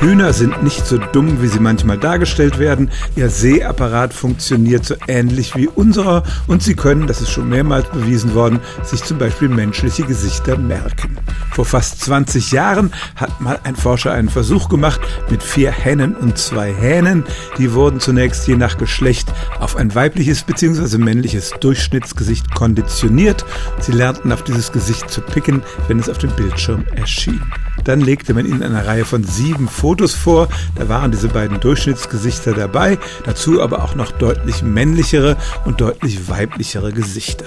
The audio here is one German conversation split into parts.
Hühner sind nicht so dumm, wie sie manchmal dargestellt werden. Ihr Sehapparat funktioniert so ähnlich wie unserer und sie können, das ist schon mehrmals bewiesen worden, sich zum Beispiel menschliche Gesichter merken. Vor fast 20 Jahren hat mal ein Forscher einen Versuch gemacht mit vier Hennen und zwei Hähnen. Die wurden zunächst je nach Geschlecht auf ein weibliches bzw. männliches Durchschnittsgesicht konditioniert. Sie lernten auf dieses Gesicht zu picken, wenn es auf dem Bildschirm erschien. Dann legte man ihnen eine Reihe von sieben Fotos vor. Da waren diese beiden Durchschnittsgesichter dabei, dazu aber auch noch deutlich männlichere und deutlich weiblichere Gesichter.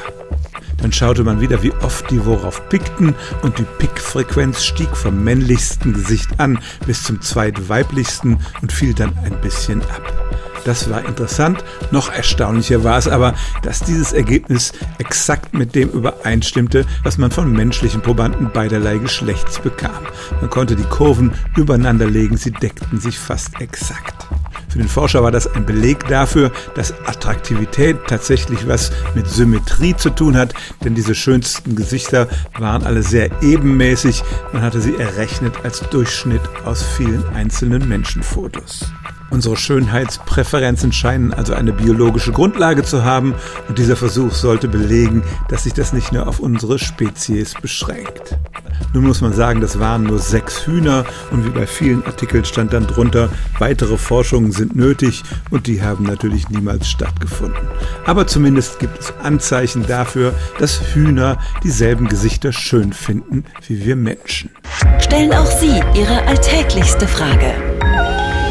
Dann schaute man wieder, wie oft die worauf pickten und die Pickfrequenz stieg vom männlichsten Gesicht an bis zum zweitweiblichsten und fiel dann ein bisschen ab. Das war interessant. Noch erstaunlicher war es aber, dass dieses Ergebnis exakt mit dem übereinstimmte, was man von menschlichen Probanden beiderlei Geschlechts bekam. Man konnte die Kurven übereinander legen, sie deckten sich fast exakt. Für den Forscher war das ein Beleg dafür, dass Attraktivität tatsächlich was mit Symmetrie zu tun hat, denn diese schönsten Gesichter waren alle sehr ebenmäßig. Man hatte sie errechnet als Durchschnitt aus vielen einzelnen Menschenfotos. Unsere Schönheitspräferenzen scheinen also eine biologische Grundlage zu haben und dieser Versuch sollte belegen, dass sich das nicht nur auf unsere Spezies beschränkt. Nun muss man sagen, das waren nur sechs Hühner und wie bei vielen Artikeln stand dann drunter, weitere Forschungen sind nötig und die haben natürlich niemals stattgefunden. Aber zumindest gibt es Anzeichen dafür, dass Hühner dieselben Gesichter schön finden wie wir Menschen. Stellen auch Sie Ihre alltäglichste Frage